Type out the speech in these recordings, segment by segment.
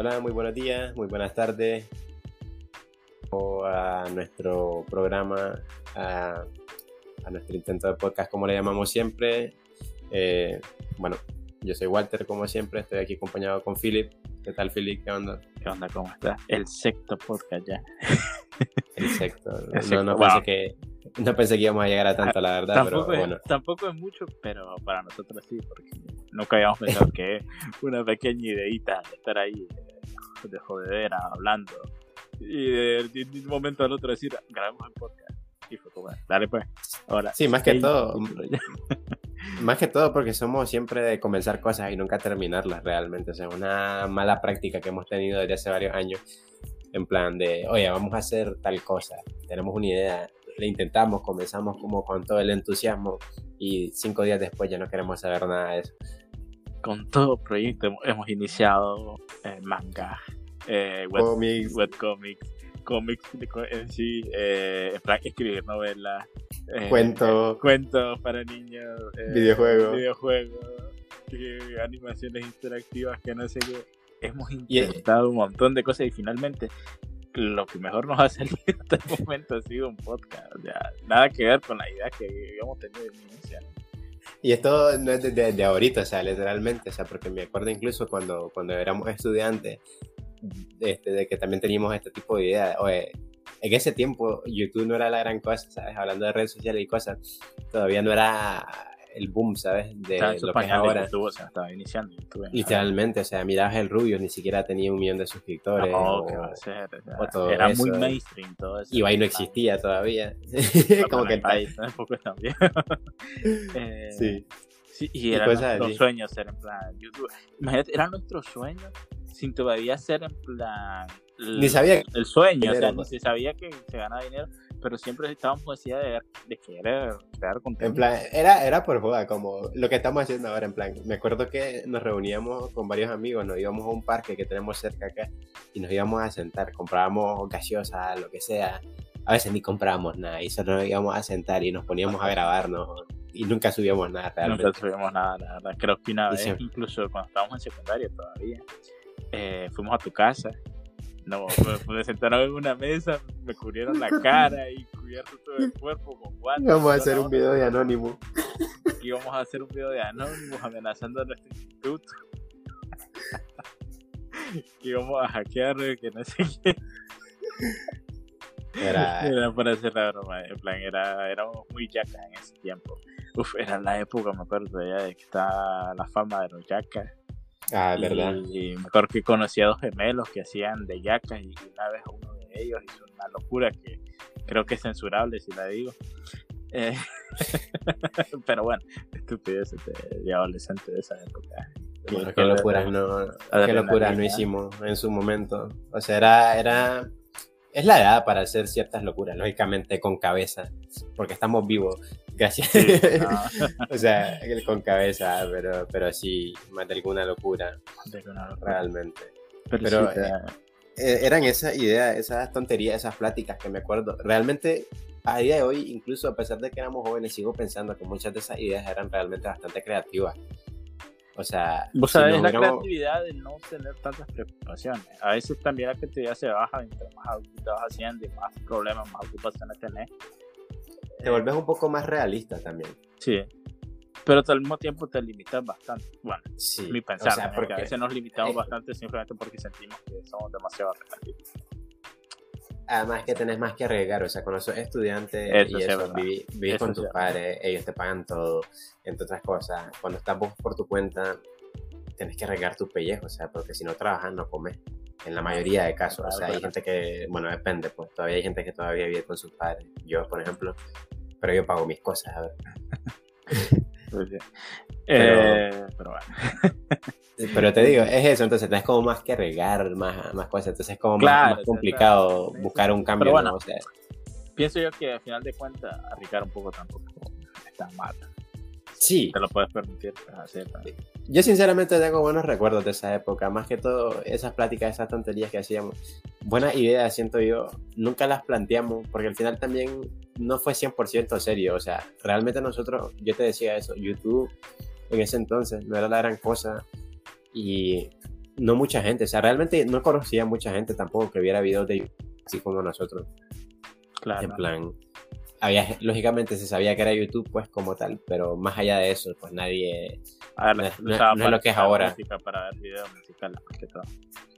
Hola, muy buenos días, muy buenas tardes. A nuestro programa, a, nuestro intento de podcast, como le llamamos siempre. Eh, bueno, yo soy Walter, como siempre, estoy aquí acompañado con Philip. ¿Qué tal, Philip? ¿Qué onda? ¿Qué onda? ¿Cómo estás? El sexto podcast ya. El sexto. No, no pensé que, no pensé que íbamos a llegar a tanto, la verdad, tampoco pero bueno. Es, tampoco es mucho, pero para nosotros sí, porque nunca habíamos pensado que una pequeña ideita de estar ahí de jodedera hablando y de, un momento al otro decir, grabamos el podcast. Y fue como, dale pues, ahora. Sí, más que todo. más que todo porque somos siempre de comenzar cosas y nunca terminarlas realmente. O sea, una mala práctica que hemos tenido desde hace varios años. En plan de, oye, vamos a hacer tal cosa. Tenemos una idea, le intentamos, comenzamos como con todo el entusiasmo y cinco días después ya no queremos saber nada de eso con todo proyecto hemos iniciado eh, manga, eh, web, comics. webcomics, cómics en sí, eh, en plan escribir novelas, eh, cuentos, cuentos para niños, videojuegos, videojuegos animaciones interactivas que no sé qué. Hemos intentado un montón de cosas y finalmente lo que mejor nos ha salido hasta el momento ha sido un podcast. O sea, nada que ver con la idea que habíamos tenido de inicio. Y esto no es de, ahorita, o sea, literalmente, o sea, porque me acuerdo incluso cuando, cuando éramos estudiantes, este, de que también teníamos este tipo de ideas. Oye, en ese tiempo YouTube no era la gran cosa, ¿sabes? Hablando de redes sociales y cosas, todavía no era el boom, ¿sabes? De lo que es ahora. o sea, estaba iniciando Literalmente, o sea, mirabas el Rubio, ni siquiera tenía un millón de suscriptores. No, ¿qué va a ser? era muy mainstream todo eso. Ibai no existía todavía. Como que el país tampoco está bien. eh, sí. Sí, y, eran nuestros sueños ser en plan YouTube. Imagínate, era nuestro sueño sin todavía ser en plan. ni sabía el sueño, o sea, ni se sabía que se ganaba dinero, pero siempre estábamos decía de, de querer crear contenido. En plan, era, era por joda, como lo que estamos haciendo ahora, en plan, me acuerdo que nos reuníamos con varios amigos, nos íbamos a un parque que tenemos cerca acá y nos íbamos a sentar, comprábamos gaseosa, lo que sea, a veces ni comprábamos nada y solo nos íbamos a sentar y nos poníamos a grabarnos y nunca subíamos nada realmente. Nunca subíamos nada, la verdad. Creo que una vez, incluso cuando estábamos en secundaria todavía, eh, fuimos a tu casa no, me, sentaron en una mesa, me cubrieron la cara y cubierto todo el cuerpo con guantes. Vamos a hacer un video de Anónimo. Y vamos a hacer un video de Anónimo amenazando a nuestro instituto. y vamos a hackear, que no sé qué. Era... era para hacer la broma, en plan, era, éramos muy yacas en ese tiempo. Uf, era la época, me acuerdo ya de que está la fama de los yacas Ah, verdad. Y, mejor que conocí a dos gemelos que hacían de yacas y una vez uno de ellos hizo una locura que creo que es censurable si la digo. Eh, pero bueno, estupidez de, adolescente de esa época. qué locuras no, qué locuras no hicimos en su momento. O sea, era, era es la edad para hacer ciertas locuras, lógicamente con cabeza, porque estamos vivos, gracias. o sea, con cabeza, pero, pero sí, más de alguna locura, realmente. Pero, eh, eh, eran esas ideas, esas tonterías, esas pláticas que me acuerdo. Realmente, a día de hoy, incluso a pesar de que éramos jóvenes, sigo pensando que muchas de esas ideas eran realmente bastante creativas. O sea, vos sabés la creatividad de no tener tantas preocupaciones. A veces también la creatividad se baja mientras más adulto vas haciendo y más problemas, más ocupaciones tenés. Te volvés un poco más realista también. Sí. Pero al mismo tiempo te limitas bastante. Bueno, sí. mi pensar, porque a veces nos limitamos bastante simplemente porque sentimos que somos demasiado relativos además que tenés más que arriesgar, o sea, cuando sos estudiante y eso, vivís, con tus padres, ellos te pagan todo, entre otras cosas, cuando estás vos por tu cuenta, tenés que arriesgar tu pellejo, o sea, porque si no trabajas no comes, en la mayoría de casos, o sea, hay gente que, bueno, depende, pues todavía hay gente que todavía vive con sus padres, yo, por ejemplo, pero yo pago mis cosas, a ver. Pues eh, pero, bueno. pero te digo, es eso, entonces tenés como más que regar más, más cosas, entonces es como más, complicado buscar un cambio. Bueno, pienso yo que al final de cuentas, arriesgar un poco tampoco está mal. Sí. Te lo puedes permitir hacer. Yo sinceramente tengo buenos recuerdos de esa época, más que todo esas pláticas, esas tonterías que hacíamos. Buenas ideas, siento yo, nunca las planteamos, porque al final también no fue 100% serio, o sea, realmente nosotros, yo te decía eso, YouTube en ese entonces no era la gran cosa y no mucha gente, o sea, realmente no conocía mucha gente tampoco que viera videos de YouTube así como nosotros. Claro. En plan, había, lógicamente se sabía que era YouTube, pues como tal, pero más allá de eso, pues nadie. A ver, no, es lo que es ahora. Para ver videos musicales, que todo.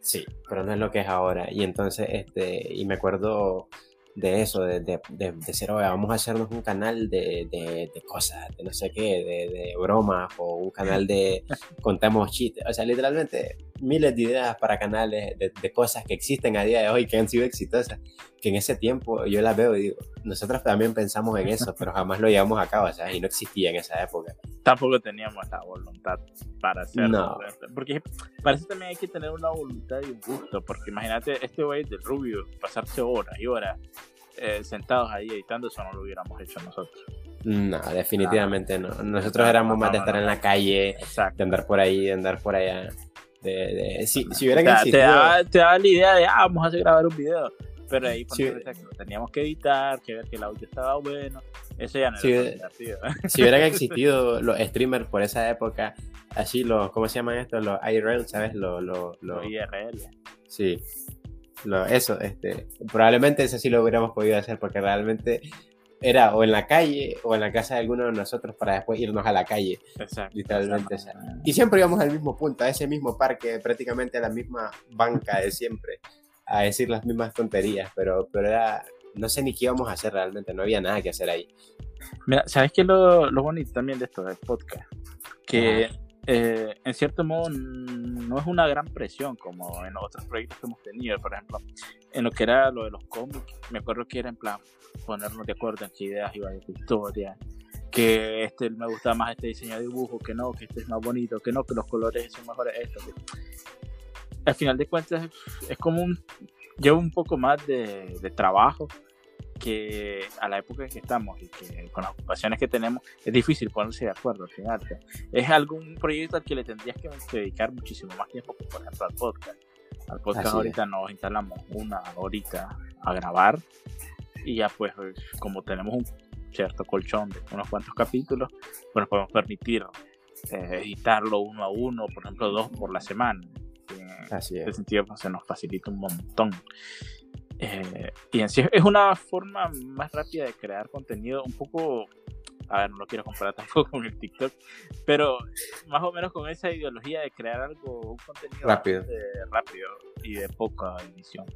Sí, pero no es lo que es ahora. Y entonces, este, y me acuerdo de eso, de, de, de, decir, vamos a hacernos un canal de, de, cosas, de no sé qué, de, bromas, o un canal de contamos chistes, o sea, literalmente miles de ideas para canales de, cosas que existen a día de hoy, que han sido exitosas, que en ese tiempo yo las veo y digo, nosotros también pensamos en eso, pero jamás lo llevamos a cabo, sea, Y no existía en esa época. Tampoco teníamos la voluntad para hacerlo. Porque parece también hay que tener una voluntad y un gusto, porque imagínate este güey de Rubio pasarse horas y horas eh, sentados ahí editando, eso no lo hubiéramos hecho nosotros. No, definitivamente no. Nosotros éramos más de estar en la calle, de andar por ahí, de andar por allá. De, si, si hubieran existido... te, da, te da la idea de, ah, vamos a grabar un video. Pero ahí si, que lo teníamos que editar, que ver que el audio estaba bueno. Eso ya no si, era divertido. Si hubieran existido los streamers por esa época, así los, ¿cómo se llaman estos? Los IRL, ¿sabes? Los, los, los, IRL. Sí. Lo, eso, este, probablemente eso sí lo hubiéramos podido hacer porque realmente era o en la calle o en la casa de alguno de nosotros para después irnos a la calle. Exacto. Literalmente. Y siempre íbamos al mismo punto, a ese mismo parque, prácticamente a la misma banca de siempre, a decir las mismas tonterías, pero, pero era, no sé ni qué íbamos a hacer realmente, no había nada que hacer ahí. Mira, ¿sabes qué es lo, lo bonito también de esto del podcast? Que eh, en cierto modo no es una gran presión como en otros proyectos que hemos tenido, por ejemplo, en lo que era lo de los cómics, me acuerdo que era en plan ponernos de acuerdo en qué ideas iba a ir historia, que este me gustaba más este diseño de dibujo, que no, que este es más bonito, que no, que los colores son mejores esto. Al final de cuentas es como un lleva un poco más de, de trabajo que a la época en que estamos y que con las ocupaciones que tenemos es difícil ponerse de acuerdo al final. Es algún proyecto al que le tendrías que dedicar muchísimo más tiempo por ejemplo al podcast. Al podcast ahorita nos instalamos una horita a grabar y ya pues como tenemos un cierto colchón de unos cuantos capítulos, pues nos podemos permitir eh, editarlo uno a uno, por ejemplo dos por la semana. Así en ese sentido pues, se nos facilita un montón. Eh, y en sí es una forma más rápida de crear contenido, un poco, a ver, no lo quiero comparar tampoco con el TikTok, pero más o menos con esa ideología de crear algo, un contenido rápido, rápido y de poca edición.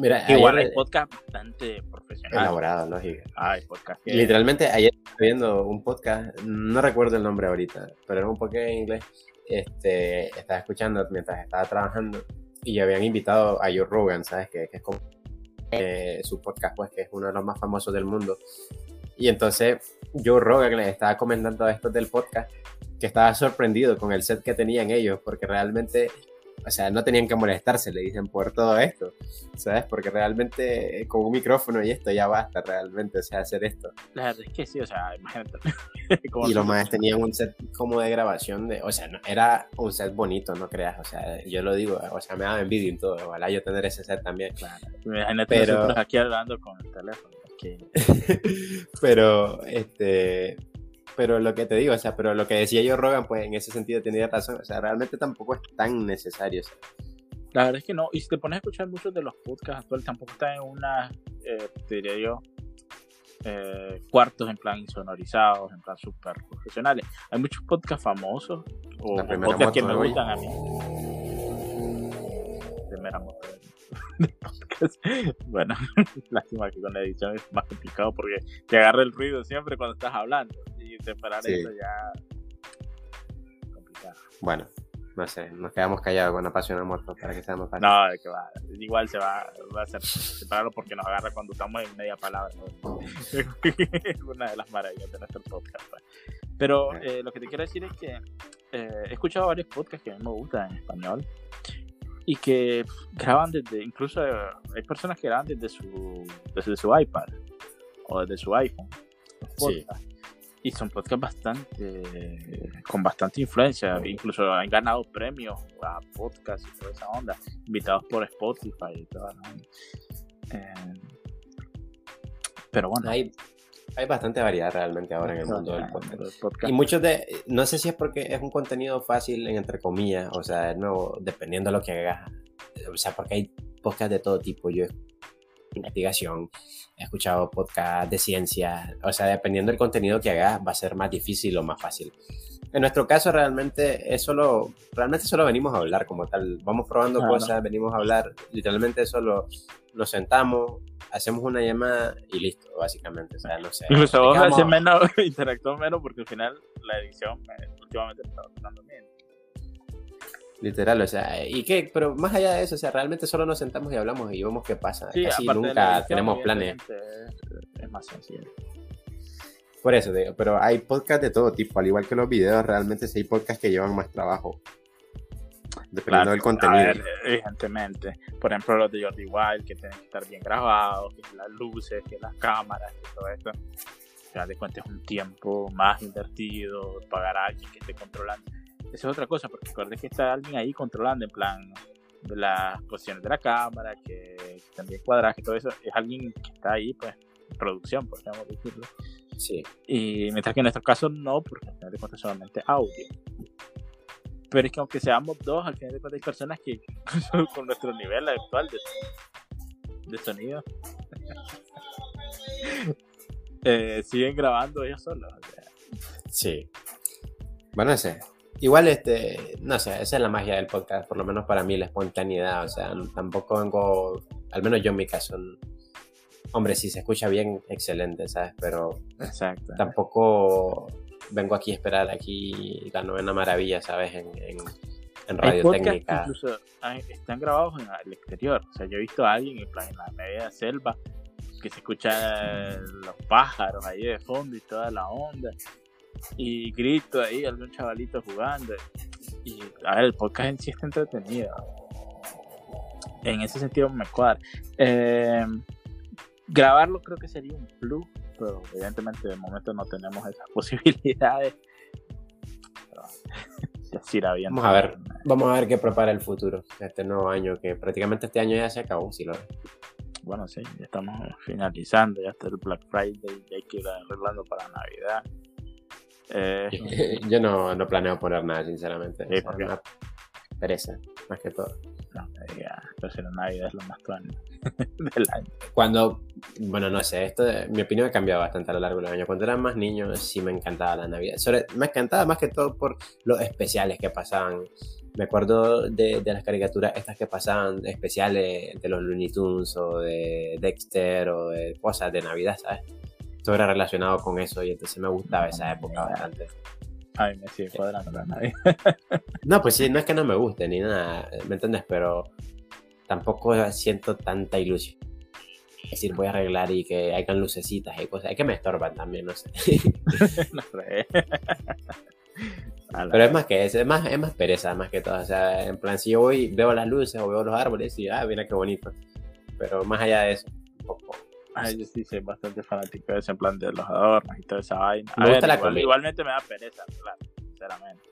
Mira, igual hay podcast bastante profesional. Elaborado, lógico. Ah, podcast. Literalmente ayer estaba viendo un podcast, no recuerdo el nombre ahorita, pero era un podcast en inglés. Este, estaba escuchando mientras estaba trabajando y habían invitado a Joe Rogan, ¿sabes? Que, es como eh, su podcast, pues, que es uno de los más famosos del mundo. Y entonces Joe Rogan le estaba comentando a estos del podcast que estaba sorprendido con el set que tenían ellos, porque realmente o sea, no tenían que molestarse, le dicen, por todo esto, ¿sabes? Porque realmente eh, con un micrófono y esto ya basta, realmente, o sea, hacer esto. La verdad es que sí, o sea, imagínate. y los más tenían un set como de grabación, de, o sea, no, era un set bonito, no creas, o sea, yo lo digo, o sea, me daba envidia y todo, ojalá yo tener ese set también. Claro, imagínate Pero... nosotros aquí hablando con el teléfono. Pero, este pero lo que te digo, o sea, pero lo que decía yo Rogan, pues en ese sentido tenía razón, o sea, realmente tampoco es tan necesario. La verdad es que no, y si te pones a escuchar muchos de los podcasts actuales, tampoco están en una, eh, te diría yo, eh, cuartos en plan insonorizados, en plan súper profesionales. Hay muchos podcasts famosos, o podcasts que me gustan a mí. Primera moto bueno, lástima que con la edición es más complicado porque te agarra el ruido siempre cuando estás hablando y separar eso ya complicado. Bueno, no sé, nos quedamos callados con pasión muerto para que seamos fácil. No, que va, igual se va, va a ser separarlo porque nos agarra cuando estamos en media palabra. es una de las maravillas de nuestro podcast. Pues. Pero eh, lo que te quiero decir es que eh, he escuchado varios podcasts que a mí me gustan en español y que graban desde, incluso eh, hay personas que graban desde su, desde su iPad o desde su iPhone. Y son podcasts bastante, con bastante influencia, incluso han ganado premios a podcast y toda esa onda, invitados por Spotify y todo. Eh, pero bueno. Hay, hay bastante variedad realmente ahora en el mundo del podcast. Y muchos de, no sé si es porque es un contenido fácil, en entre comillas, o sea, no, dependiendo de lo que hagas, o sea, porque hay podcasts de todo tipo. Yo investigación, he escuchado podcasts de ciencia, o sea, dependiendo del contenido que hagas, va a ser más difícil o más fácil. En nuestro caso realmente es solo, realmente solo venimos a hablar como tal, vamos probando cosas, venimos a hablar, literalmente solo nos sentamos, hacemos una llamada y listo, básicamente, o sea, no sé. Incluso vos haces menos, interactúas menos porque al final la edición últimamente está dando bien. Literal, o sea, ¿y qué? Pero más allá de eso, o sea, realmente solo nos sentamos y hablamos y vemos qué pasa. Casi nunca tenemos planes. Es más sencillo. Por eso digo, pero hay podcasts de todo tipo, al igual que los videos, realmente sí hay podcasts que llevan más trabajo. Dependiendo del contenido. evidentemente. Por ejemplo, los de Jordi Wild, que tienen que estar bien grabados, que las luces, que las cámaras, que todo esto. Al de cuentas es un tiempo más invertido, pagar a alguien que esté controlando esa es otra cosa, porque recuerden que está alguien ahí controlando en plan de las posiciones de la cámara, que, también cuadraje, todo eso. Es alguien que está ahí, pues, en producción, podríamos decirlo. Sí. Y mientras que en nuestro caso no, porque al final de cuentas solamente audio. Pero es que aunque seamos dos, al final de cuentas hay personas que con nuestro nivel actual de, sonido eh, siguen grabando ellos solos. Sí. Bueno, ese, Igual, este, no sé, esa es la magia del podcast, por lo menos para mí, la espontaneidad. O sea, tampoco vengo, al menos yo en mi caso, hombre, si se escucha bien, excelente, ¿sabes? Pero Exacto. tampoco vengo aquí a esperar aquí la novena maravilla, ¿sabes? En, en, radio técnica. Incluso están grabados en el exterior. O sea, yo he visto a alguien en, plan, en la media selva que se escucha los pájaros ahí de fondo y toda la onda y grito ahí, algún chavalito jugando. Y a ver, el podcast en sí está entretenido. En ese sentido me cuadra. Eh, grabarlo creo que sería un plus, pero evidentemente de momento no tenemos esas posibilidades. Vamos a ver, vamos a ver qué prepara el futuro este nuevo año, que prácticamente este año ya se acabó, si lo Bueno, sí, ya estamos finalizando, ya está el Black Friday, ya hay que ir arreglando para Navidad. Eh, yo no, no, planeo poner nada, sinceramente. Sí, una pereza, más que todo. No me digas, pues la Navidad es lo más tuan del año. Cuando, bueno, no sé, esto, mi opinión ha cambiado bastante a lo largo del año. Cuando era más niño, sí me encantaba la Navidad. Sobre, me encantaba más que todo por los especiales que pasaban. Me acuerdo de, de las caricaturas estas que pasaban especiales de los Looney Tunes o de Dexter o de cosas de Navidad, ¿sabes? todo era relacionado con eso y entonces me gustaba esa época bastante. Ay, me sigue cuadrando la nadie. no, pues sí, no es que no me guste ni nada, ¿me entiendes? Pero tampoco siento tanta ilusión. Es decir, voy a arreglar y que hayan lucecitas y cosas. Es que me estorban también, no sé. no Pero es más que eso, es más, es más pereza más que todo. O sea, en plan, si yo voy, veo las luces o veo los árboles y, ah, mira qué bonito. Pero más allá de eso, un poco Ay, yo sí soy bastante fanático de ese plan de los adornos y toda esa vaina. Me gusta la Igualmente me da pereza, claro, sinceramente.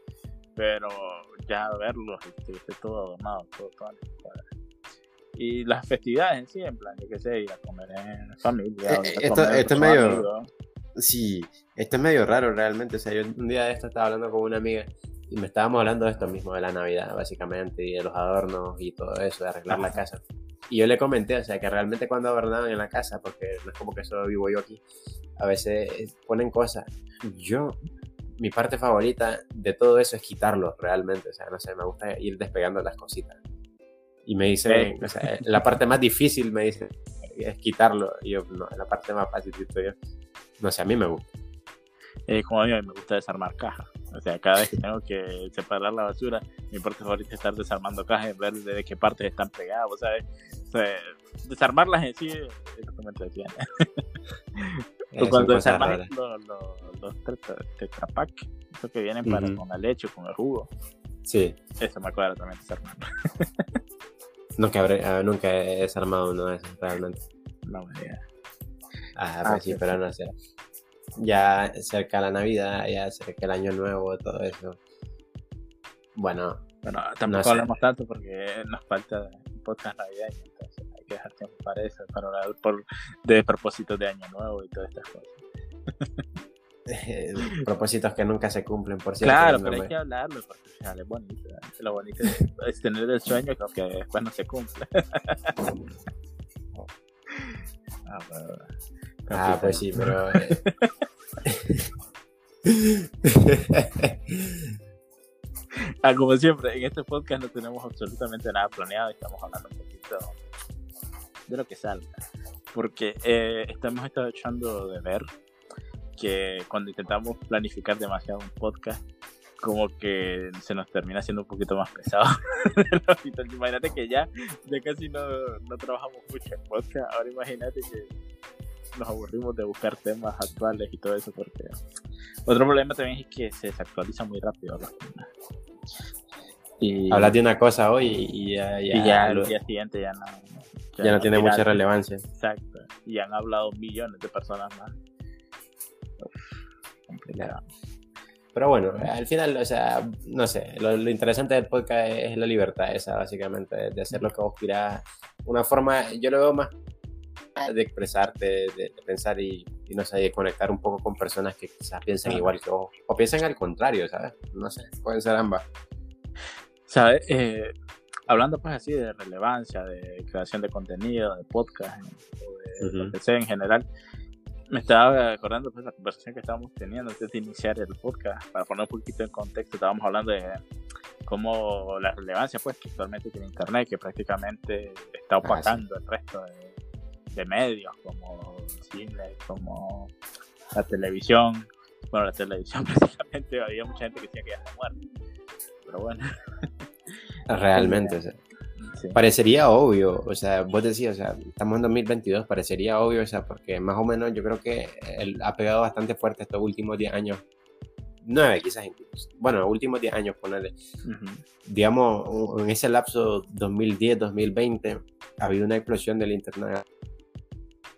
Pero ya verlos, este, todo adornado, todo, todo y las festividades en sí, en plan, yo qué sé, ir a comer en familia. Eh, esto, esto es medio. Sí, esto es medio raro realmente. O sea, yo un día de esto estaba hablando con una amiga y me estábamos hablando de esto mismo, de la Navidad, básicamente, y de los adornos y todo eso, de arreglar la casa. Y yo le comenté, o sea, que realmente cuando adornaban en la casa, porque no es como que solo vivo yo aquí, a veces ponen cosas. Yo, mi parte favorita de todo eso es quitarlo realmente, o sea, no sé, me gusta ir despegando las cositas. Y me dice, o sea, la parte más difícil me dice es quitarlo. Y yo, no, la parte más fácil, yo. No sé, a mí me gusta. Eh, como a mí me gusta desarmar cajas. O sea, cada vez que tengo que separar la basura, mi parte favorita es estar desarmando cajas y ver de qué partes están pegadas, ¿sabes? O sea, desarmarlas en sí es lo que me entretiene. cuando desarmas los, los, los tetra esos que vienen para con la leche o con el jugo. Sí. Eso me acuerda también desarmar. nunca, habré, ah, nunca he desarmado uno de esos realmente. No me digas. Ah, pues sí, pero no sé ya cerca la Navidad, ya cerca el Año Nuevo, todo eso. Bueno, bueno tampoco hablamos tanto porque nos falta un podcast navideño, entonces hay que dejar tiempo para eso, para hablar por, de propósitos de Año Nuevo y todas estas cosas. propósitos que nunca se cumplen, por cierto. Claro, pero hay que hablarlo porque es bonito. Lo bonito es, tener el sueño que después no se cumple. ah, ah pues sí, pero... Eh, ah, como siempre, en este podcast no tenemos absolutamente nada planeado, estamos hablando un poquito de lo que salga. Porque eh, estamos echando de ver que cuando intentamos planificar demasiado un podcast, como que se nos termina siendo un poquito más pesado. imagínate que ya, ya casi no, no trabajamos mucho en podcast, ahora imagínate que nos aburrimos de buscar temas actuales y todo eso, porque otro problema también es que se desactualiza muy rápido Y... Hablas de una cosa hoy y ya, ya, y ya el día siguiente ya no, ya, no, tiene mucha relevancia. Exacto. Y han hablado millones de personas más. Complicado. Pero bueno, al final, o sea, no sé, lo, interesante del podcast es la libertad esa, básicamente, de hacer lo que vos quieras. Una forma, yo lo veo más de expresarte, de, pensar y, no sé, de conectar un poco con personas que quizás piensan igual que vos, o piensan al contrario, ¿sabes? No sé, pueden ser ambas. ¿Sabes? Eh, hablando pues así de relevancia, de creación de contenido, de podcast, o de lo que sea en general, me estaba acordando pues la conversación que estábamos teniendo antes de iniciar el podcast, para poner un poquito en contexto, estábamos hablando de cómo la relevancia pues que actualmente tiene internet, que prácticamente está ah, opacando el resto de, medios como cine, como la televisión. Bueno, la televisión prácticamente había mucha gente que decía que ya está muerta. Pero bueno. Realmente, parecería obvio, o sea, vos decías, o sea, estamos en 2022, parecería obvio, o sea, porque más o menos yo creo que él ha pegado bastante fuerte estos últimos 10 años, 9 quizás incluso, bueno, últimos 10 años, ponerle, digamos, en ese lapso 2010-2020 ha habido una explosión del internet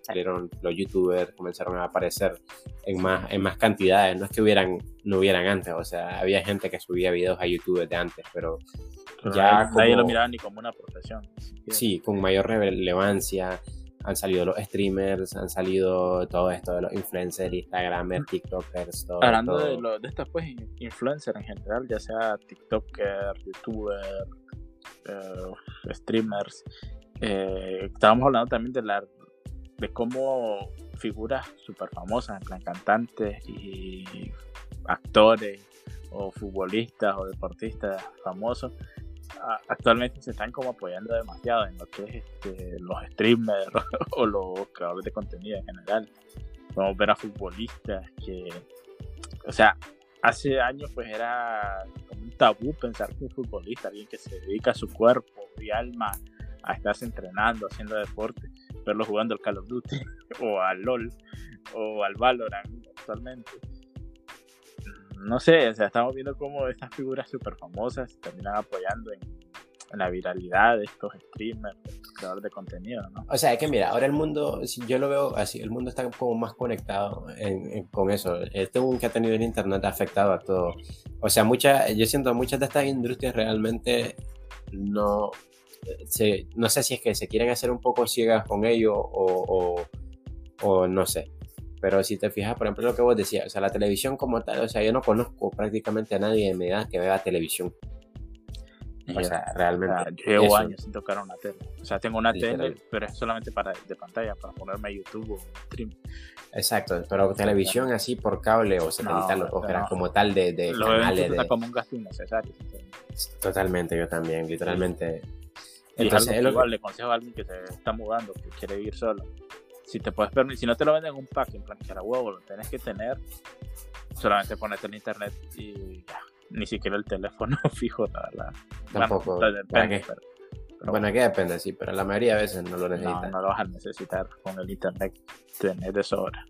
salieron los youtubers, comenzaron a aparecer en más, en más cantidades, no es que hubieran, no hubieran antes, o sea, había gente que subía videos a YouTube de antes, pero, ya nadie lo miraba ni como una profesión. Sí, con mayor relevancia, han salido los streamers, han salido todo esto de los influencers, Instagramers, TikTokers, todo. Hablando De, lo, de estas pues influencers en general, ya sea TikToker, YouTuber, eh, streamers, eh, estábamos hablando también de la de cómo figuras súper famosas, en plan cantantes y actores o futbolistas o deportistas famosos, actualmente se están como apoyando demasiado en lo que es este, los streamers o los creadores de contenido en general. Podemos ver a futbolistas que, o sea, hace años pues era como un tabú pensar que un futbolista, alguien que se dedica a su cuerpo y alma a estarse entrenando, haciendo deporte, verlo jugando al Call of Duty o al LOL o al Valorant actualmente. No sé, o sea, estamos viendo cómo estas figuras súper famosas terminan apoyando en, la viralidad de estos streamers, creadores de contenido, ¿no? O sea, es que mira, ahora el mundo, yo lo veo así, el mundo está como más conectado con eso. Este boom que ha tenido el internet ha afectado a todo. O sea, mucha, yo siento muchas de estas industrias realmente no, no sé si es que se quieren hacer un poco ciegas con ello o, o, no sé. Pero si te fijas, por ejemplo, lo que vos decías, o sea, la televisión como tal, o sea, yo no conozco prácticamente a nadie de mi edad que vea televisión. O sea, realmente. llevo años sin tocar una tele. O sea, tengo una tele, pero es solamente para de pantalla, para ponerme a YouTube o stream. Exacto, pero televisión así por cable o satelital, o era como tal de, de Lo canales. De... como un gasto innecesario. Totalmente, yo también, literalmente. Entonces, igual le consejo a alguien que se está mudando, que quiere vivir solo. Si te puedes permitir, si no te lo venden en un pack, en plan que era huevo, lo tenés que tener, solamente ponerte en internet y ya. Ni siquiera el teléfono fijo, la, Tampoco. Bueno, depende, bueno, aquí depende, sí, pero la mayoría de veces no lo necesitas. No, no lo vas a necesitar con el internet, tener de sobra.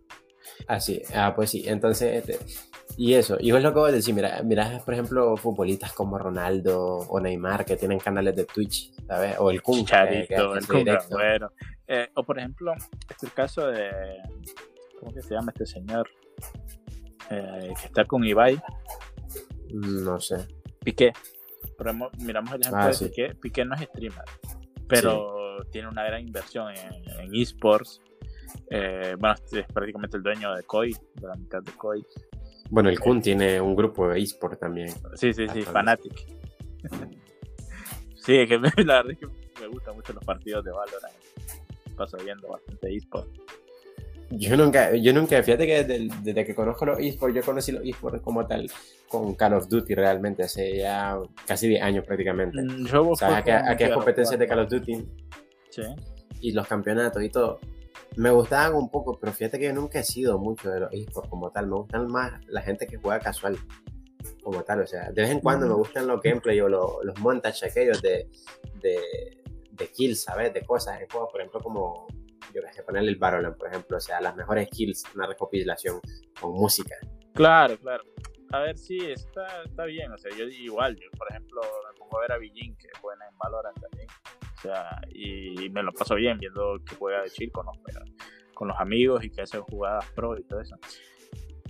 Ah, sí, ah, pues sí, entonces, este, y eso, y es lo que voy a decir, mira, mira, por ejemplo, futbolistas como Ronaldo o Neymar que tienen canales de Twitch, ¿sabes? O el Kun, el bueno. Eh, o por ejemplo, este el caso de, ¿cómo que se llama este señor? Eh, que está con Ibai. No sé. Piqué. miramos el ejemplo ah, de Piqué. Piqué no es streamer, pero tiene una gran inversión en, en esports Eh, bueno, es prácticamente el dueño de Koi, de la mitad de Koi. Bueno, el Kun tiene un grupo de eSport también. Sí, sí, sí, Fanatic. sí, es que la verdad es que me gustan mucho los partidos de Valorant. Paso viendo bastante eSport. Yo nunca, yo nunca, fíjate que desde, que conozco los eSports, yo conocí los eSports como tal con Call of Duty realmente, hace ya casi 10 años prácticamente. Mm, yo ¿Sabes? Aquellas competencias de Call of Duty. Sí. Y los campeonatos y todo. Me gustaban un poco, pero fíjate que yo nunca he sido mucho de los eSports como tal. Me gustan más la gente que juega casual como tal. O sea, de vez en cuando me gustan los gameplay o los, los montages aquellos de, de, de kills, ¿sabes? De cosas en juegos, por ejemplo, como yo que sé, ponerle el Battleland, por ejemplo, o sea, las mejores kills, una recopilación con música. Claro, claro. A ver, sí, está, está bien, o sea, yo igual, yo por ejemplo me pongo a ver a Villín, que juega en Valorant también, sea, y, me lo paso bien viendo que juega de chill con los, con los amigos y que hace jugadas pro y todo eso.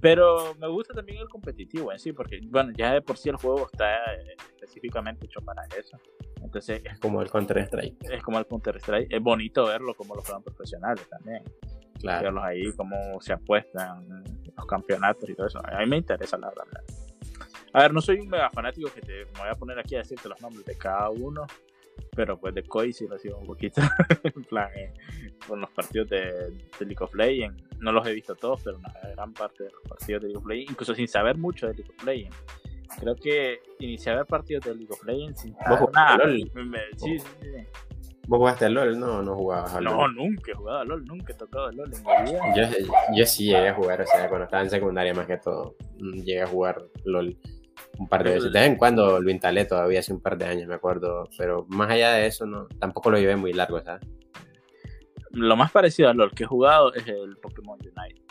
Pero me gusta también el competitivo en sí, porque, bueno, ya de por sí el juego está eh, específicamente hecho para eso. Entonces, es como el Counter-Strike. Es como el Counter-Strike. Es bonito verlo como los juegan profesionales también. Claro. Verlos ahí, cómo se apuestan los campeonatos y todo eso. A mí me interesa, la verdad. A ver, no soy un mega fanático que te me voy a poner aquí a decirte los nombres de cada uno, pero pues de Koi sí lo sigo un poquito. en plan, eh, con los partidos de, League of Legends. No los he visto todos, pero una gran parte de los partidos de League of Legends, incluso sin saber mucho de League of Legends. Creo que inicié a ver partidos de League of Legends sin ¿Vos nada. LOL? Sí, sí, sí. ¿Vos jugaste al LOL? No, no jugabas al LOL. No, nunca he jugado al LOL, nunca he tocado al LOL en mi vida. Yo, yo sí llegué a jugar, o sea, cuando estaba en secundaria más que todo, llegué a jugar LOL un par de veces. De vez en cuando lo instalé todavía hace un par de años, me acuerdo. Pero más allá de eso, no, tampoco lo llevé muy largo, ¿sabes? Lo más parecido a LOL que he jugado es el Pokémon Unite.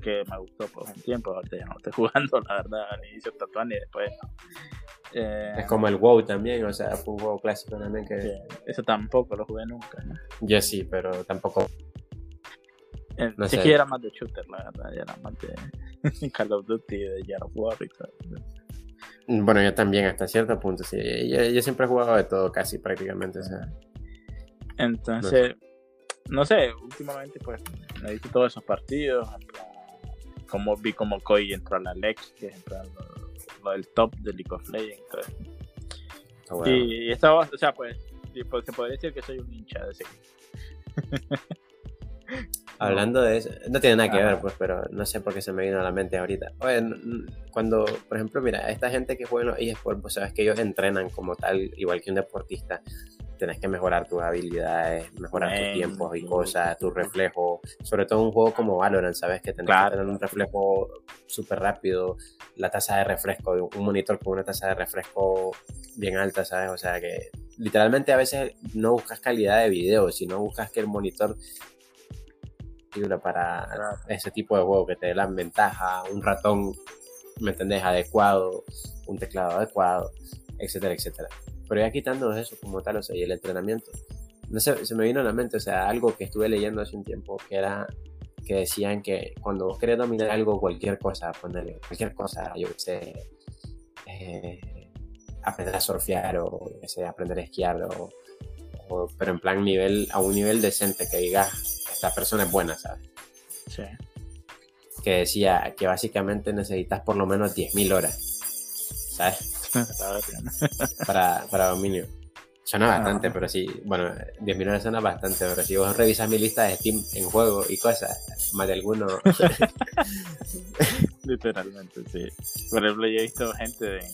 Que me gustó por un tiempo, ahorita ya no estoy jugando, la verdad, al inicio Tatuán y después eh, es como el WoW también, o sea, fue un WoW clásico también que... eso tampoco lo jugué nunca, ¿no? Yo sí, pero tampoco... Eh, no sí sé. que era más de shooter, la verdad, era más de Call of Duty, de Gear of War y todo. Bueno, yo también hasta cierto punto, sí. Yo, siempre he jugado de todo, casi prácticamente. O sea, Entonces, no sé. últimamente pues me visto todos esos partidos. Como vi como Koi entró a la Lex, que entró a lo, del top de League of Legends. Y, estaba, o sea, pues, pues, se podría decir que soy un hincha de ese Hablando de eso, no tiene nada que ver, pues, pero no sé por qué se me vino a la mente ahorita. Oye, cuando, por ejemplo, mira, esta gente que juega en los eSports, pues sabes que ellos entrenan como tal, igual que un deportista. Tienes que mejorar tus habilidades, mejorar tus tiempos y cosas, tu reflejo. Sobre todo un juego como Valorant, sabes que tienes que tener un reflejo súper rápido, la tasa de refresco, un monitor con una tasa de refresco bien alta, ¿sabes? O sea que literalmente a veces no buscas calidad de video, sino buscas que el monitor para ese tipo de juego que te dé la ventaja, un ratón, ¿me entendés? Adecuado, un teclado adecuado, etcétera, etcétera. Pero ya quitándonos eso como tal, o sea, y el entrenamiento, no sé, se me vino a la mente, o sea, algo que estuve leyendo hace un tiempo, que era que decían que cuando vos querés dominar algo, cualquier cosa, ponerle cualquier cosa, yo sé, eh, aprender a surfear o sé, aprender a esquiar o, pero en plan nivel a un nivel decente que digas esta persona es buena, ¿sabes? Sí. Que decía que básicamente necesitas por lo menos 10.000 horas, ¿sabes? para, para dominio. Suena bastante, pero sí, bueno, 10.000 horas suena bastante, pero si vos revisas mi lista de Steam en juego y cosas, más de alguno. Literalmente, sí. Por ejemplo, yo he visto gente en,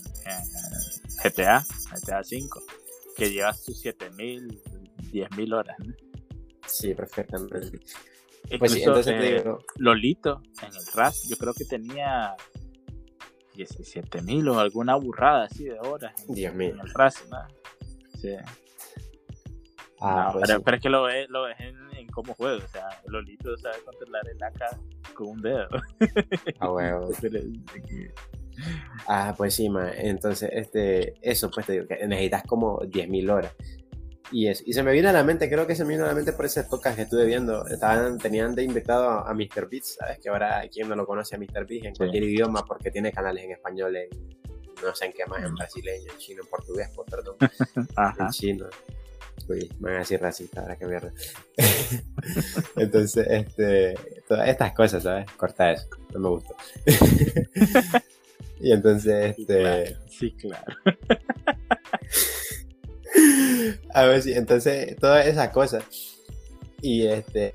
GTA, GTA 5, que lleva sus 7.000, 10.000 horas, ¿no? Sí, perfectamente. pues sí, entonces te digo... Lolito en el RAS, yo creo que tenía 17 mil o alguna burrada así de horas. En, En el RAS, ¿no? Sí. Ah, pues pero, es que lo ves, lo ves en, cómo juega, o sea, Lolito sabe controlar el AK con un dedo. Ah, huevo. ah, pues sí, ma. entonces, este, eso pues te digo, que necesitas como 10.000 horas. Y, y se me viene a la mente, creo que se me vino a la mente por ese podcast que estuve viendo. Estaban, tenían de invitado a, Mr. Beats, ¿sabes? Que ahora, quien no lo conoce a Mr. Beats en cualquier idioma, porque tiene canales en español, en no sé en qué más, en brasileño, en chino, en portugués, pues, perdón, en chino. Uy, me van a decir racista, ahora que mierda. Entonces, este, todas estas cosas, ¿sabes? Corta eso, no me gusta. y entonces, este... Sí, claro. A ver si, entonces, todas esas cosas. Y este,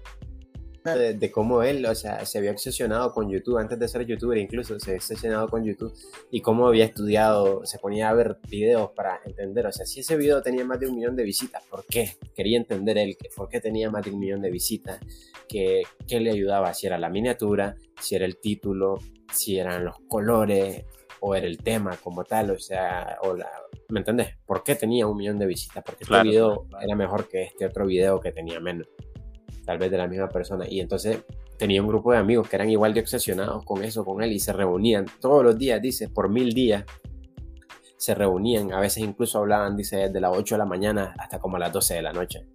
de, cómo él, o sea, se había obsesionado con YouTube, antes de ser youtuber incluso, se había obsesionado con YouTube y cómo había estudiado, se ponía a ver videos para entender, o sea, si ese video tenía más de un millón de visitas, ¿por qué? Quería entender él, por qué tenía más de un millón de visitas, qué, qué le ayudaba, si era la miniatura, si era el título, si eran los colores o era el tema como tal, o sea, o la, ¿me entendés? ¿Por qué tenía un millón de visitas? Porque este video era mejor que este otro video que tenía menos tal vez de la misma persona. Y entonces tenía un grupo de amigos que eran igual de obsesionados con eso, con él, y se reunían todos los días, dice, por mil días. Se reunían, a veces incluso hablaban, dice, desde las 8 de la mañana hasta como a las 12 de la noche.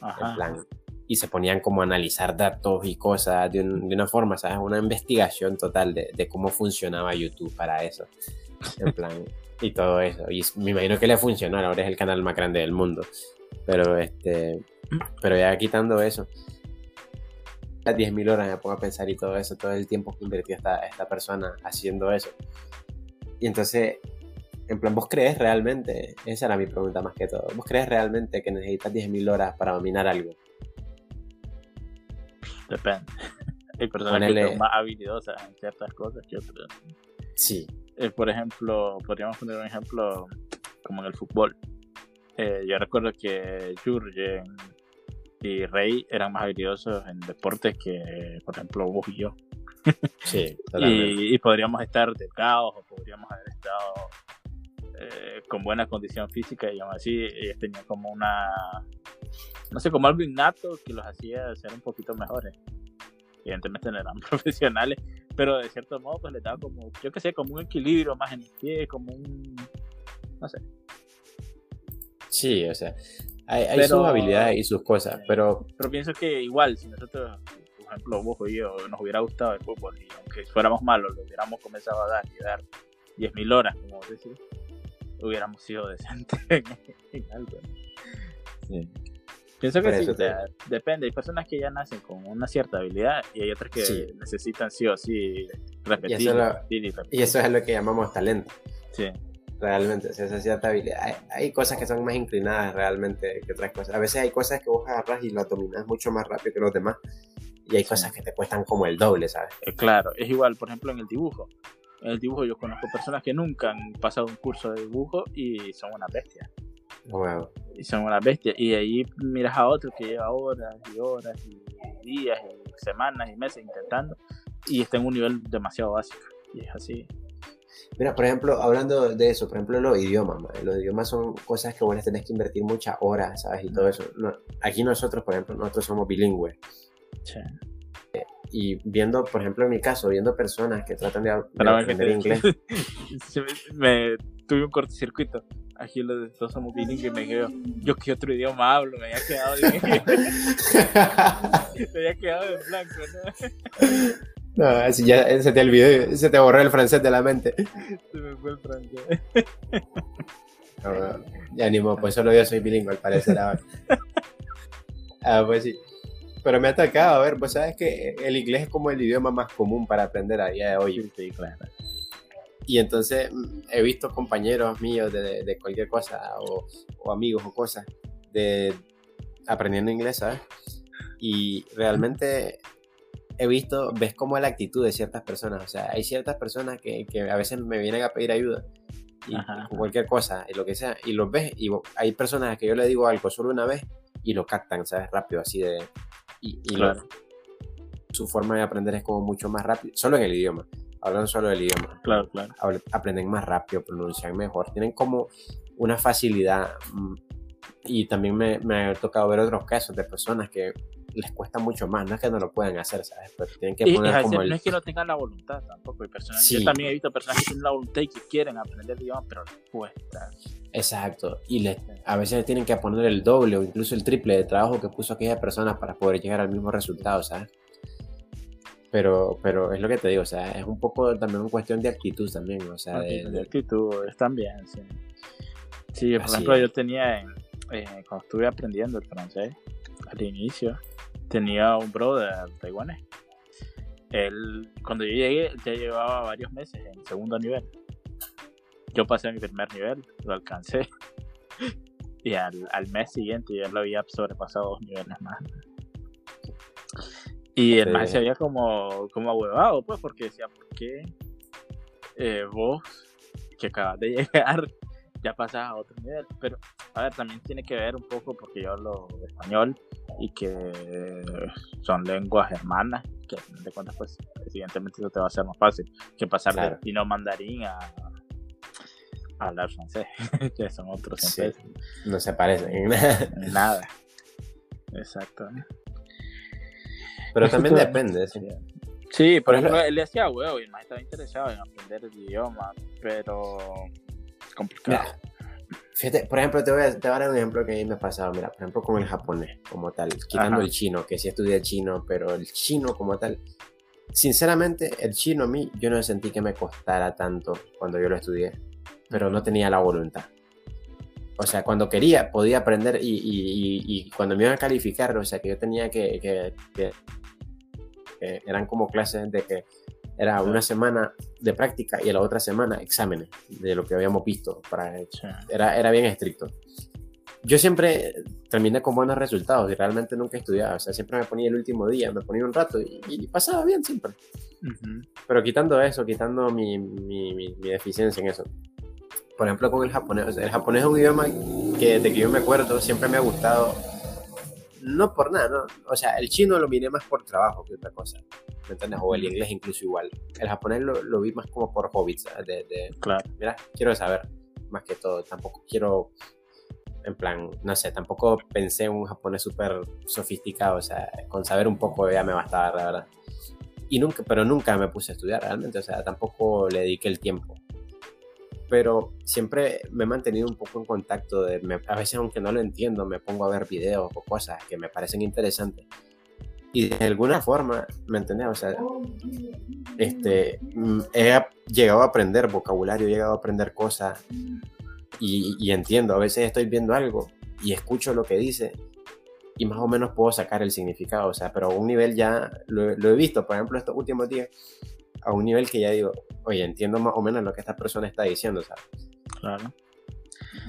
En plan, y se ponían como a analizar datos y cosas de, una forma, ¿sabes? Una investigación total de, de, cómo funcionaba YouTube para eso. En plan, y todo eso. Y me imagino que le funcionó, ahora es el canal más grande del mundo. Pero este, pero ya quitando eso, las 10.000 horas me pongo a pensar y todo eso, todo el tiempo que invirtió esta, esta persona haciendo eso. Y entonces, en plan, ¿vos crees realmente? Esa era mi pregunta más que todo. ¿Vos crees realmente que necesitas 10.000 horas para dominar algo? Depende. Hay personas que son más habilidosas en ciertas cosas que otras. Sí. Eh, por ejemplo, podríamos poner un ejemplo como en el fútbol. Eh, yo recuerdo que Jurgen y Rey eran más habilidosos en deportes que, por ejemplo, vos y yo. Sí, y, podríamos estar delgados o podríamos haber estado eh, con buena condición física y aún así ellos tenían como una, no sé, como algo innato que los hacía ser un poquito mejores. Evidentemente no eran profesionales, pero de cierto modo pues les daba como, yo que sé, como un equilibrio más en el pie, como un, no sé. Sí, o sea, hay, sus habilidades y sus cosas, pero... Pero pienso que igual, si nosotros, por ejemplo, vos o yo, nos hubiera gustado el fútbol y aunque fuéramos malos, lo hubiéramos comenzado a dar y dar 10.000 horas, como decir, hubiéramos sido decentes en, algo. Sí. Pienso que sí, depende. Hay personas que ya nacen con una cierta habilidad y hay otras que necesitan sí o sí repetir, y eso, y eso es lo que llamamos talento. Sí realmente, o sea, esa cierta habilidad. Hay, cosas que son más inclinadas realmente que otras cosas. A veces hay cosas que vos agarras y las dominas mucho más rápido que los demás. Y hay cosas que te cuestan como el doble, ¿sabes? Eh, claro, es igual, por ejemplo, en el dibujo. En el dibujo yo conozco personas que nunca han pasado un curso de dibujo y son una bestia. Wow. Y son una bestia. Y ahí miras a otro que lleva horas y horas y días y semanas y meses intentando y está en un nivel demasiado básico. Y es así. Mira, por ejemplo, hablando de eso, por ejemplo, los idiomas, los idiomas son cosas que vos les tenés que invertir muchas horas, ¿sabes? Y todo eso. aquí nosotros, por ejemplo, nosotros somos bilingües. Sí. y viendo, por ejemplo, en mi caso, viendo personas que tratan de, aprender inglés. me, tuve un cortocircuito. Aquí los dos somos bilingües y me dije, yo qué otro idioma hablo, me había quedado, me había quedado en blanco, ¿no? No, así ya se te olvidó, se te borró el francés de la mente. Se me fue el francés. ya ni modo, pues solo yo soy bilingüe al parecer ahora. Ah, pues sí. Pero me ha tocado, a ver, pues sabes que el inglés es como el idioma más común para aprender a día de hoy. Sí, claro. Y entonces mm, he visto compañeros míos de, de cualquier cosa, o, o, amigos o cosas, de aprendiendo inglés, ¿sabes? Y realmente he visto, ves cómo es la actitud de ciertas personas. O sea, hay ciertas personas que, que a veces me vienen a pedir ayuda y, cualquier cosa, y lo que sea, y los ves, y hay personas a que yo le digo algo solo una vez y lo captan, ¿sabes? Rápido, así de. Y, su forma de aprender es como mucho más rápido, solo en el idioma. Hablan solo del idioma. Claro, claro. Aprenden más rápido, pronuncian mejor, tienen como una facilidad. Mm, y también me, me ha tocado ver otros casos de personas que les cuesta mucho más, no es que no lo puedan hacer, ¿sabes? Pero tienen que poner como No es que no tengan la voluntad tampoco, hay personas, yo también he visto personas que tienen la voluntad y que quieren aprender el idioma, pero les cuesta. Exacto, y les, a veces tienen que poner el doble o incluso el triple de trabajo que puso aquella persona para poder llegar al mismo resultado, ¿sabes? Pero, pero es lo que te digo, o sea, es un poco también una cuestión de actitud también, o sea, de, actitud, es también, sí. Sí, por ejemplo, yo tenía en, eh, cuando estuve aprendiendo el francés, al inicio, tenía un brother taiwanés. Él, cuando yo llegué, ya llevaba varios meses en segundo nivel. Yo pasé a mi primer nivel, lo alcancé. Y al, al mes siguiente ya lo había sobrepasado dos niveles más. Y el más se había como, como ahuevado, pues, porque decía, ¿por qué eh, vos, que acabas de llegar, ya pasas a otro nivel? Pero, a ver, también tiene que ver un poco porque yo hablo español y que son lenguas hermanas, que de cuentas, pues, evidentemente eso te va a ser más fácil que pasar claro. de chino mandarín a, a hablar francés, que son otros sí, No se parecen en nada. nada. Exacto. Pero también depende. Sí, sí por, ejemplo, él le hacía huevo y el estaba interesado en aprender el idioma, pero complicado. Mira, fíjate, por ejemplo, te voy, a, te voy a dar un ejemplo que a mí me ha pasado. Mira, por ejemplo, con el japonés como tal, quitando Ajá. el chino, que sí estudié chino, pero el chino como tal. Sinceramente, el chino a mí, yo no sentí que me costara tanto cuando yo lo estudié pero no tenía la voluntad. O sea, cuando quería, podía aprender y, y, y, cuando me iban a calificar, o sea, que yo tenía que, que, que, que eran como clases de que era una semana de práctica y la otra semana exámenes de lo que habíamos visto. Para, era, era bien estricto. Yo siempre terminé con buenos resultados y realmente nunca estudiaba. O sea, siempre me ponía el último día, me ponía un rato y, y pasaba bien siempre. Uh -huh. Pero quitando eso, quitando mi, mi, mi, mi deficiencia en eso, por ejemplo, con el japonés. El japonés es un idioma que desde que yo me acuerdo siempre me ha gustado. No por nada, ¿no? O sea, el chino lo miré más por trabajo que otra cosa. ¿Me entiendes? O el inglés incluso igual. El japonés lo, lo vi más como por hobbies. De, de, claro. Mira, quiero saber más que todo. Tampoco quiero, en plan, no sé, tampoco pensé en un japonés súper sofisticado. O sea, con saber un poco ya me bastaba, la verdad. Y nunca, pero nunca me puse a estudiar realmente. O sea, tampoco le dediqué el tiempo pero siempre me he mantenido un poco en contacto. De, me, a veces, aunque no lo entiendo, me pongo a ver videos o cosas que me parecen interesantes. Y de alguna forma, ¿me entendés? O sea, este, he llegado a aprender vocabulario, he llegado a aprender cosas y, y entiendo. A veces estoy viendo algo y escucho lo que dice y más o menos puedo sacar el significado. O sea, pero a un nivel ya lo, lo he visto. Por ejemplo, estos últimos días a un nivel que ya digo, oye, entiendo más o menos lo que esta persona está diciendo, ¿sabes? Claro.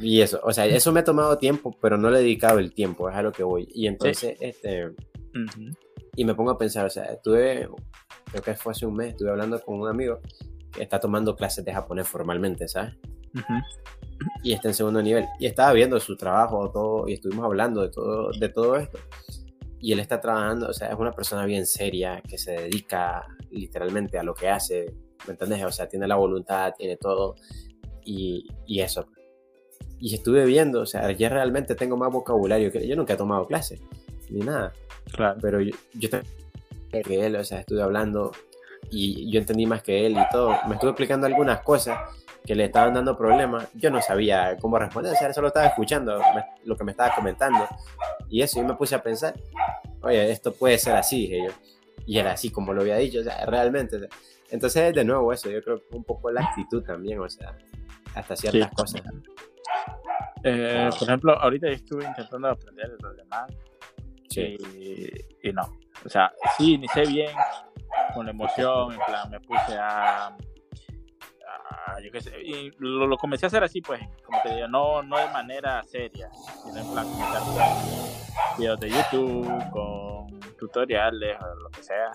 Y eso, o sea, eso me ha tomado tiempo, pero no le he dedicado el tiempo, es a lo que voy. Y entonces, sí. este, uh -huh. y me pongo a pensar, o sea, estuve, creo que fue hace un mes, estuve hablando con un amigo que está tomando clases de japonés formalmente, ¿sabes? Uh -huh. Y está en segundo nivel. Y estaba viendo su trabajo, todo, y estuvimos hablando de todo, de todo esto y él está trabajando, o sea, es una persona bien seria que se dedica literalmente a lo que hace, ¿me entiendes? O sea, tiene la voluntad, tiene todo y, y eso. Y estuve viendo, o sea, ya realmente tengo más vocabulario que yo nunca he tomado clases ni nada. Claro. Pero yo, yo que él, o sea, estuve hablando y yo entendí más que él y todo. Me estuve explicando algunas cosas que le estaban dando problemas. Yo no sabía cómo responder, o sea, solo estaba escuchando lo que me estaba comentando. Y eso, yo me puse a pensar, oye, esto puede ser así, dije yo. Y era así como lo había dicho, o sea, realmente. O sea, entonces, de nuevo, eso, yo creo que un poco la actitud también, o sea, hasta ciertas sí. cosas. Eh, por ejemplo, ahorita yo estuve intentando aprender el alemán sí. y, y, no. O sea, sí, ni sé bien, con la emoción, en plan, me puse a. a yo qué sé, y lo, lo, comencé a hacer así, pues, como te digo, no, no de manera seria, sino en plan, videos de YouTube, con tutoriales o lo que sea.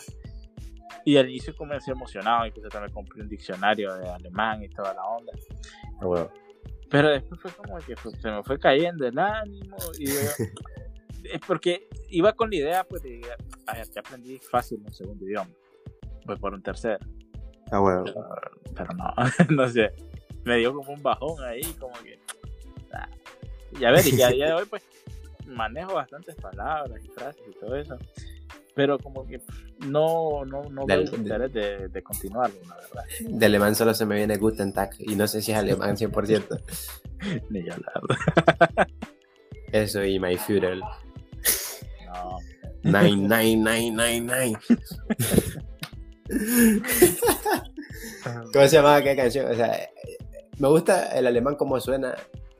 Y al inicio comencé emocionado, incluso también compré un diccionario de alemán y toda la onda. Oh, bueno. Pero después fue como que se me fue cayendo el ánimo. Y es porque iba con la idea pues, de a ver, ya aprendí fácil un segundo idioma. Pues por un tercero. Ah, bueno. Pero, pero no, no sé. Me dio como un bajón ahí, como que. Ah. Y a ver, y que a día de hoy, pues manejo bastantes palabras y frases y todo eso. Pero como que no, no, no Del, veo interés de, de, continuarlo, la verdad. De alemán solo se me viene Guten Tag y no sé si es alemán 100%. Ni verdad. Eso y My Führer. No. Nine, nine, nine, nine, nine. ¿Cómo se llamaba aquella canción? O sea, me gusta el alemán como suena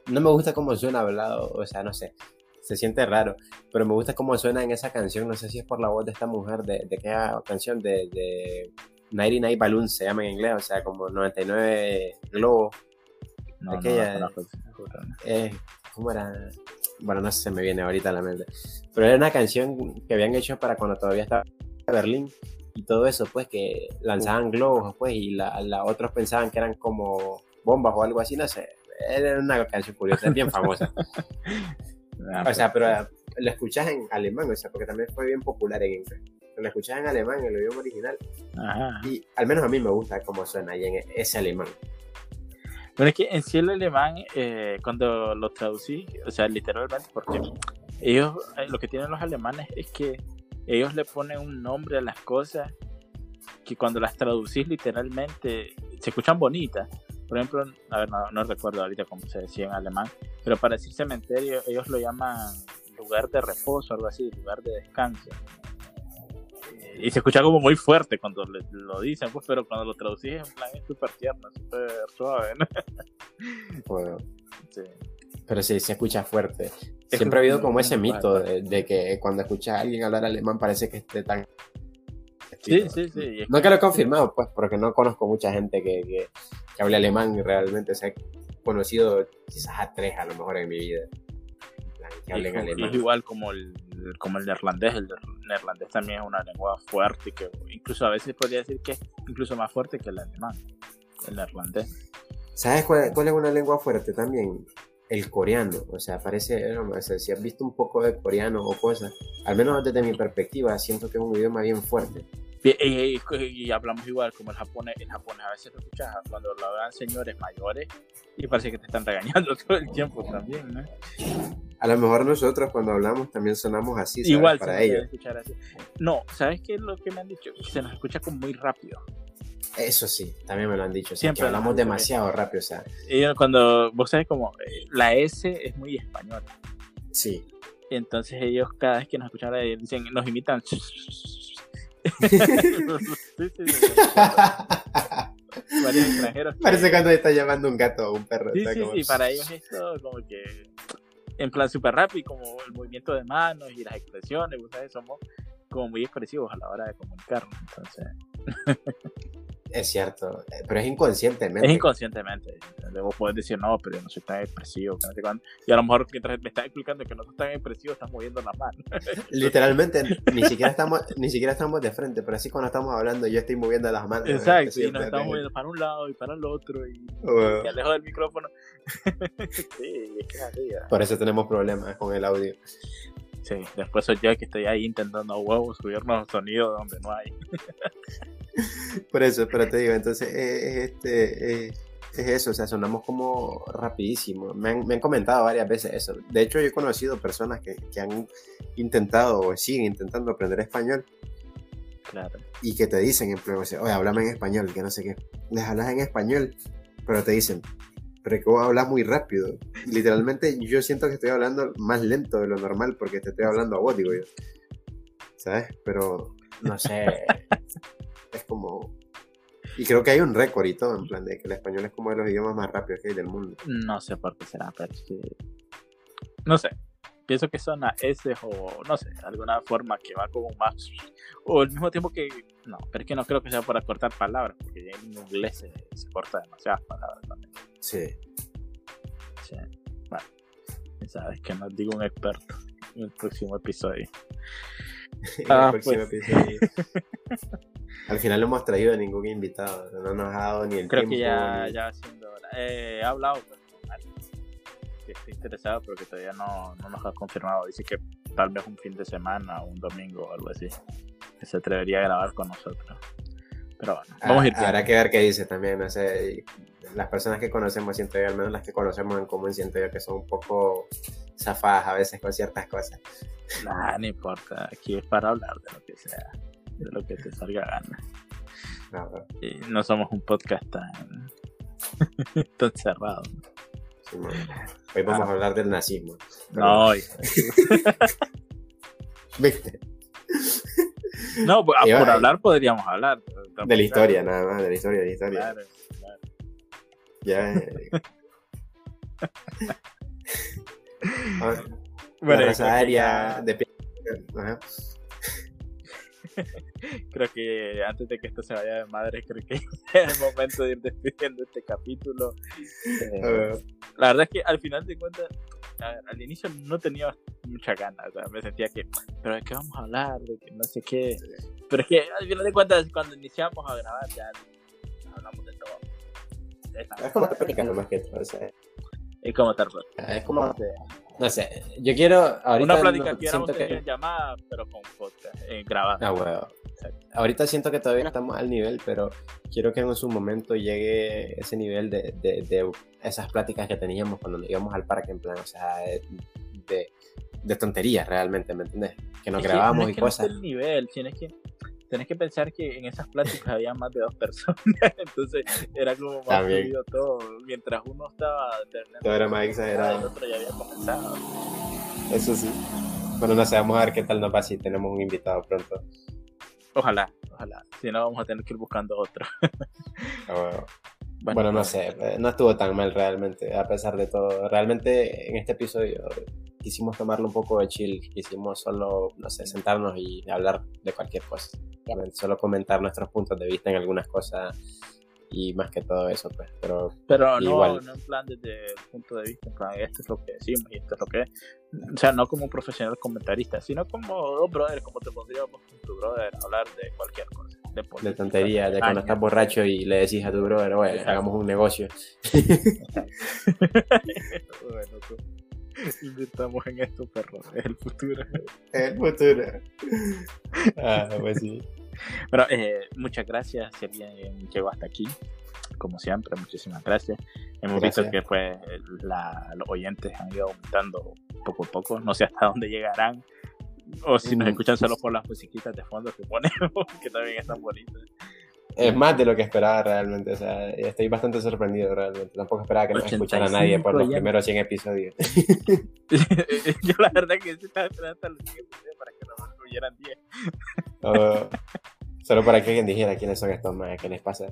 no me gusta cómo suena hablado, o sea, no sé, se siente raro, pero me gusta cómo suena en esa canción, no sé si es por la voz de esta mujer, de, de qué canción, de, de 99 Balloons se llama en inglés, o sea, como 99 globos. No, aquella, no, eh, ¿Cómo era? Bueno, no sé, se me viene ahorita a la mente. Pero era una canción que habían hecho para cuando todavía estaba en Berlín y todo eso, pues que lanzaban globos, pues, y la, la, otros pensaban que eran como bombas o algo así, no sé. Era una canción curiosa, bien famosa. Ah, o sea, pero la escuchas en alemán, o sea, porque también fue bien popular en inglés. La escuchas en alemán, en el idioma original. Y al menos a mí me gusta cómo suena ahí en ese alemán. Pero es que en sí el alemán, eh, cuando lo traducí, o sea, literalmente, porque ellos, eh, lo que tienen los alemanes es que ellos le ponen un nombre a las cosas que cuando las traducís literalmente se escuchan bonitas. Por ejemplo, a ver, no, recuerdo ahorita cómo se decía en alemán, pero para decir cementerio ellos lo llaman lugar de reposo, algo así, lugar de descanso. Y se escucha como muy fuerte cuando lo dicen, pues, pero cuando lo traducís en plan es súper tierno, súper suave, ¿no? Bueno, sí. Pero sí, se escucha fuerte. Siempre ha habido como ese mito de, que cuando escuchas a alguien hablar alemán parece que esté tan... Sí, sí, sí. No que lo he confirmado, pues, porque no conozco mucha gente que, que, hable alemán realmente. O sea, he conocido quizás a tres a lo mejor en mi vida. Que hablen alemán. Es igual como el, como el neerlandés. El neerlandés también es una lengua fuerte que incluso a veces podría decir que es incluso más fuerte que el alemán. El neerlandés. ¿Sabes cuál, cuál es una lengua fuerte también? el coreano, o sea, parece, no, si has visto un poco de coreano o cosas, al menos desde mi perspectiva, siento que es un idioma bien fuerte. Y, hablamos igual como el japonés, el japonés a veces lo escuchas cuando lo vean señores mayores y parece que te están regañando todo el tiempo también, ¿no? A lo mejor nosotros cuando hablamos también sonamos así, Igual para ellos. No, ¿sabes qué es lo que me han dicho? se nos escucha como muy rápido. Eso sí, también me lo han dicho. Siempre hablamos demasiado rápido, o sea. Y cuando, vos sabes como, eh, la S es muy española. Sí. Y entonces ellos cada vez que nos escuchan dicen, nos imitan. Sí, Varios extranjeros. Parece cuando está llamando un gato o un perro. Sí, sí, sí, para ellos esto como que en plan súper rápido, como el movimiento de manos y las expresiones, sabes, somos como muy expresivos a la hora de comunicarnos, entonces. Es cierto, eh, pero es inconscientemente. Es inconscientemente. Luego puedes decir, no, pero yo no soy tan expresivo. Y a lo mejor mientras me estás explicando que no soy tan expresivo, estás moviendo la mano. Literalmente, ni siquiera estamos ni siquiera estamos de frente, pero así cuando estamos hablando, yo estoy moviendo las manos. Exacto, y nos estamos moviendo para un lado y para el otro, y, y alejo del micrófono. sí, es que así, Por eso tenemos problemas con el audio. Sí, después soy yo que estoy ahí intentando huevos subirnos sonido donde no hay. Por eso, pero te digo, entonces este, es eso, o sea, sonamos como rapidísimo. Me han, comentado varias veces eso. De hecho, yo he conocido personas que, han intentado o siguen intentando aprender español. Claro. Y que te dicen en oye, háblame en español, que no sé qué. Les hablas en español, pero te dicen, vos hablas muy rápido. literalmente yo siento que estoy hablando más lento de lo normal porque te estoy hablando a vos, digo yo. ¿Sabes? Pero no sé. es como. Y creo que hay un récord y todo, en plan de que el español es como de los idiomas más rápidos que hay del mundo. No sé por qué será, pero es que. No sé. Pienso que son a S o no sé, alguna forma que va como más. O al mismo tiempo que. No, pero es que no creo que sea para cortar palabras, porque en inglés se, se corta demasiadas palabras también. Sí. Sí. Bueno, sabes que nos digo un experto en el próximo episodio. en el ah, próximo pues. episodio. Al final no hemos traído a ningún invitado, no nos ha dado ni el Creo tiempo. que ya, ya haciendo eh, he hablado con alguien que está interesado, pero que todavía no, no, nos ha confirmado. Dice que tal vez un fin de semana o un domingo o algo así, que se atrevería a grabar con nosotros. Pero bueno, vamos a ir. Habrá que ver qué dice también, no sé. Las personas que conocemos, siento yo, al menos las que conocemos en común, siento yo que son un poco zafadas a veces con ciertas cosas. Nah, no importa, aquí es para hablar de lo que sea de lo que te salga gana. Y no somos un podcast tan, tan cerrado. Hoy vamos a ah. hablar del nazismo. No, ¿Viste? No, por, hablar podríamos hablar. De la historia, nada más, de la historia, de la historia. Claro, claro. Ya. Eh, bueno, la aérea de Ajá. creo que antes de que esto se vaya de madre, creo que es el momento de ir despidiendo este capítulo. Eh, la verdad es que al final de cuentas, al inicio no tenía mucha ganas, me sentía que, pero ¿de qué vamos a hablar? De que no sé qué. Pero es que al final de cuentas, cuando iniciamos a grabar, ya hablamos de todo. Es como estar nomás que todo, Es como estar Es como. No sé, yo quiero. Ahorita Una plática que éramos que... llamada, pero con podcast, eh, grabada. Ah, bueno. Ahorita siento que todavía no estamos al nivel, pero quiero que en su momento llegue ese nivel de, de, de esas pláticas que teníamos cuando íbamos al parque, en plan, o sea, de, de tonterías realmente, ¿me entiendes? Que nos grabamos y cosas. No es el nivel, tienes que tenés que pensar que en esas pláticas había más de dos personas, entonces era como más fluido todo. Mientras uno estaba todo era más exagerado. El otro ya había comenzado. Eso sí. Bueno, no sé, vamos a ver qué tal nos va si tenemos un invitado pronto. Ojalá, ojalá. Si no, vamos a tener que ir buscando otro. Ah, bueno, no pues. sé, no estuvo tan mal realmente, a pesar de todo. Realmente en este episodio quisimos tomarlo un poco de chill, quisimos solo, no sé, sentarnos y hablar de cualquier cosa. Solo comentar nuestros puntos de vista en algunas cosas y más que todo eso, pues. Pero, pero no, igual. no en plan desde el punto de vista, en plan, esto es lo que decimos y esto es lo que es. O sea, no como un profesional comentarista, sino como dos brothers, como te podríamos con tu brother hablar de cualquier cosa. De, de tontería, de cuando estás borracho y le decís a tu brother, oye, hagamos un negocio. bueno, tú. Invirtamos en esto, perro. Es el futuro. Es el futuro. Ah, pues sí. Bueno, eh, muchas gracias si alguien llegó hasta aquí. Como siempre, muchísimas gracias. Hemos visto que pues los oyentes han ido aumentando poco a poco. No sé hasta dónde llegarán. O si nos escuchan solo por las musiquitas de fondo que ponemos, que también están bonitas. Es más de lo que esperaba realmente, o sea, estoy bastante sorprendido realmente. Tampoco esperaba que no escuchara a nadie por los primeros 100 episodios. Yo la verdad que estaba esperando hasta los 100 episodios para que nos incluyeran 10. solo para que alguien dijera quiénes son estos más, qué les pasa.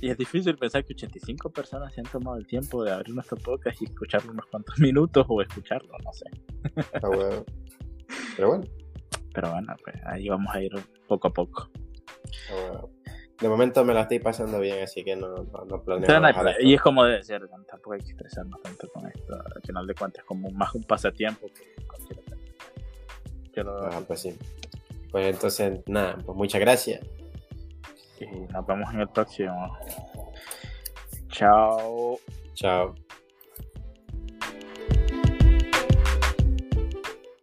Y es difícil pensar que 85 personas se han tomado el tiempo de abrir nuestro podcast y escucharlo unos cuantos minutos o escucharlo, no sé. Ah, bueno. Pero bueno. Pero bueno, pues ahí vamos a ir poco a poco. Ah, bueno. De momento me la estoy pasando bien, así que no, no, planeo. y es como debe ser, tampoco hay que estresarnos tanto con esto. Al final de cuentas, es como más un pasatiempo que cualquier otra. Ah, pues sí. Pues entonces, nada, pues muchas gracias. Y nos vemos en el próximo. Chao. Chao.